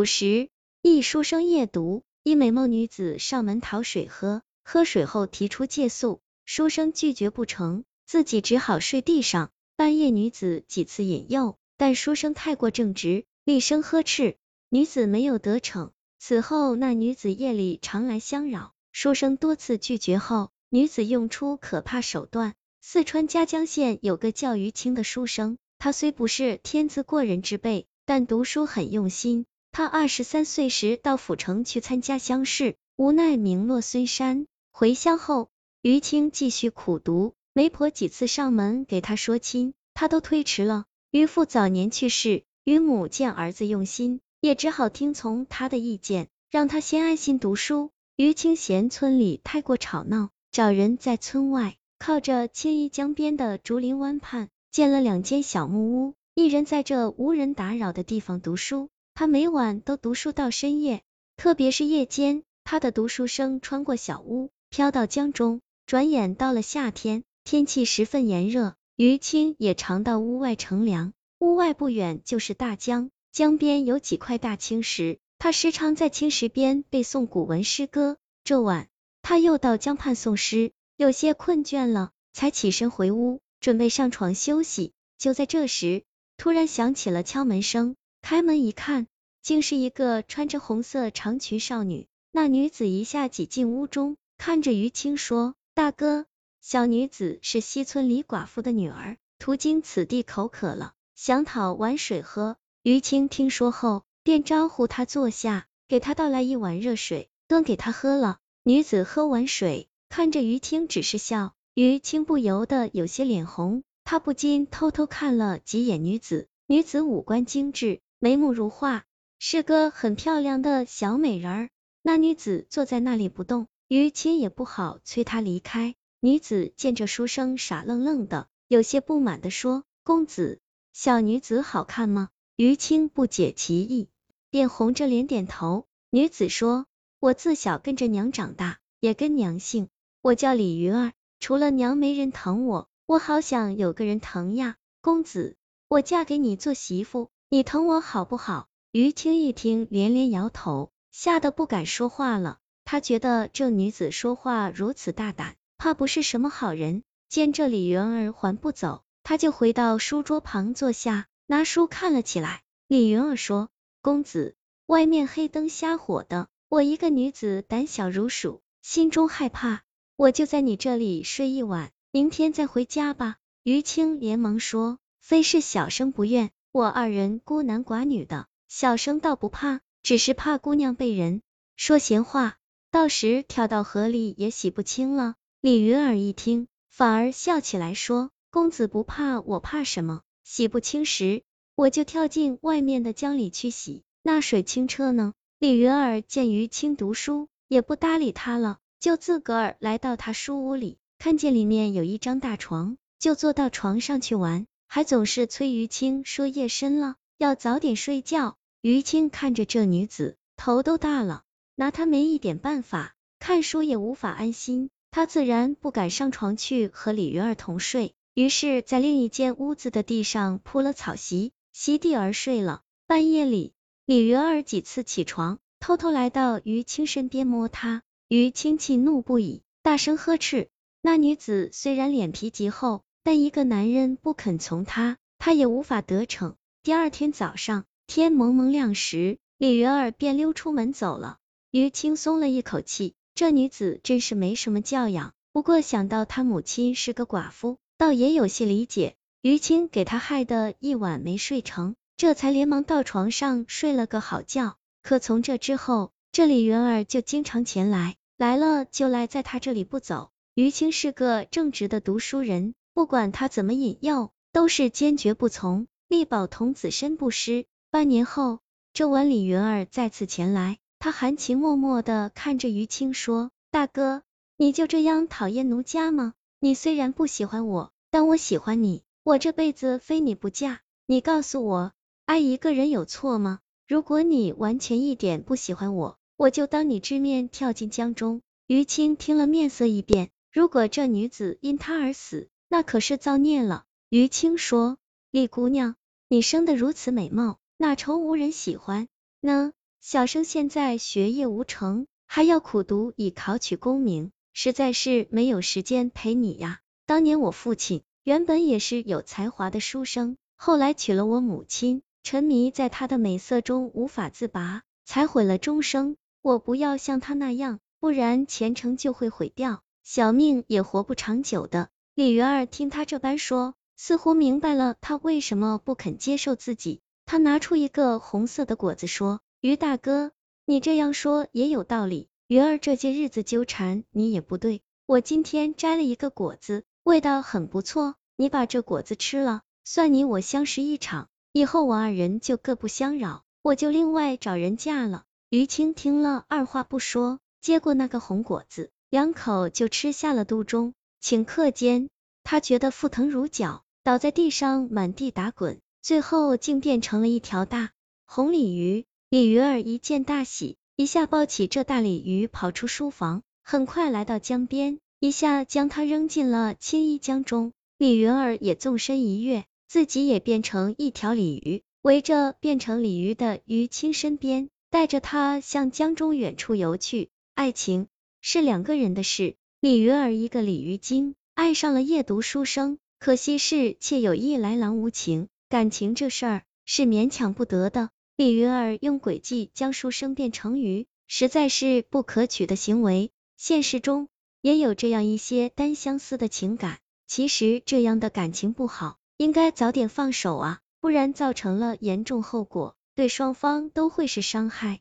古时，一书生夜读，一美貌女子上门讨水喝，喝水后提出借宿，书生拒绝不成，自己只好睡地上。半夜女子几次引诱，但书生太过正直，厉声呵斥，女子没有得逞。此后那女子夜里常来相扰，书生多次拒绝后，女子用出可怕手段。四川嘉江县有个叫于清的书生，他虽不是天资过人之辈，但读书很用心。他二十三岁时到府城去参加乡试，无奈名落孙山。回乡后，于清继续苦读，媒婆几次上门给他说亲，他都推迟了。于父早年去世，于母见儿子用心，也只好听从他的意见，让他先安心读书。于清嫌村里太过吵闹，找人在村外靠着青衣江边的竹林湾畔建了两间小木屋，一人在这无人打扰的地方读书。他每晚都读书到深夜，特别是夜间，他的读书声穿过小屋，飘到江中。转眼到了夏天，天气十分炎热，于青也常到屋外乘凉。屋外不远就是大江，江边有几块大青石，他时常在青石边背诵古文诗歌。这晚，他又到江畔诵诗，有些困倦了，才起身回屋，准备上床休息。就在这时，突然响起了敲门声。开门一看，竟是一个穿着红色长裙少女。那女子一下挤进屋中，看着于青说：“大哥，小女子是西村李寡妇的女儿，途经此地口渴了，想讨碗水喝。”于青听说后，便招呼她坐下，给她倒来一碗热水，端给她喝了。女子喝完水，看着于青只是笑，于青不由得有些脸红，他不禁偷偷看了几眼女子。女子五官精致。眉目如画，是个很漂亮的小美人儿。那女子坐在那里不动，于谦也不好催她离开。女子见这书生傻愣愣的，有些不满的说：“公子，小女子好看吗？”于青不解其意，便红着脸点头。女子说：“我自小跟着娘长大，也跟娘姓，我叫李鱼儿。除了娘没人疼我，我好想有个人疼呀。公子，我嫁给你做媳妇。”你疼我好不好？于青一听，连连摇头，吓得不敢说话了。他觉得这女子说话如此大胆，怕不是什么好人。见这李云儿还不走，他就回到书桌旁坐下，拿书看了起来。李云儿说：“公子，外面黑灯瞎火的，我一个女子胆小如鼠，心中害怕，我就在你这里睡一晚，明天再回家吧。”于青连忙说：“非是小生不愿。”我二人孤男寡女的，小生倒不怕，只是怕姑娘被人说闲话，到时跳到河里也洗不清了。李云儿一听，反而笑起来，说：“公子不怕，我怕什么？洗不清时，我就跳进外面的江里去洗，那水清澈呢。”李云儿见于青读书，也不搭理他了，就自个儿来到他书屋里，看见里面有一张大床，就坐到床上去玩。还总是催于青说夜深了，要早点睡觉。于青看着这女子，头都大了，拿她没一点办法，看书也无法安心。他自然不敢上床去和李云儿同睡，于是，在另一间屋子的地上铺了草席，席地而睡了。半夜里，李云儿几次起床，偷偷来到于青身边摸她，于青气怒不已，大声呵斥。那女子虽然脸皮极厚。但一个男人不肯从他，他也无法得逞。第二天早上，天蒙蒙亮时，李云儿便溜出门走了。于青松了一口气，这女子真是没什么教养。不过想到她母亲是个寡妇，倒也有些理解。于青给她害得一晚没睡成，这才连忙到床上睡了个好觉。可从这之后，这李云儿就经常前来，来了就赖在他这里不走。于青是个正直的读书人。不管他怎么引诱，都是坚决不从，力保童子身不湿。半年后，这晚李云儿再次前来，他含情脉脉的看着于青说：“大哥，你就这样讨厌奴家吗？你虽然不喜欢我，但我喜欢你，我这辈子非你不嫁。你告诉我，爱一个人有错吗？如果你完全一点不喜欢我，我就当你之面跳进江中。”于青听了面色一变，如果这女子因他而死，那可是造孽了。于青说：“李姑娘，你生得如此美貌，哪愁无人喜欢呢？小生现在学业无成，还要苦读以考取功名，实在是没有时间陪你呀。当年我父亲原本也是有才华的书生，后来娶了我母亲，沉迷在她的美色中无法自拔，才毁了终生。我不要像他那样，不然前程就会毁掉，小命也活不长久的。李云儿听他这般说。似乎明白了他为什么不肯接受自己，他拿出一个红色的果子说：“于大哥，你这样说也有道理。云儿这些日子纠缠你也不对，我今天摘了一个果子，味道很不错，你把这果子吃了，算你我相识一场，以后我二人就各不相扰，我就另外找人嫁了。”于青听了，二话不说，接过那个红果子，两口就吃下了肚中。顷刻间，他觉得腹疼如绞。倒在地上，满地打滚，最后竟变成了一条大红鲤鱼。李鱼儿一见大喜，一下抱起这大鲤鱼，跑出书房，很快来到江边，一下将它扔进了青衣江中。李云儿也纵身一跃，自己也变成一条鲤鱼，围着变成鲤鱼的于青身边，带着它向江中远处游去。爱情是两个人的事，李云儿一个鲤鱼精，爱上了夜读书生。可惜是妾有意来郎无情，感情这事儿是勉强不得的。李云儿用诡计将书生变成鱼，实在是不可取的行为。现实中也有这样一些单相思的情感，其实这样的感情不好，应该早点放手啊，不然造成了严重后果，对双方都会是伤害。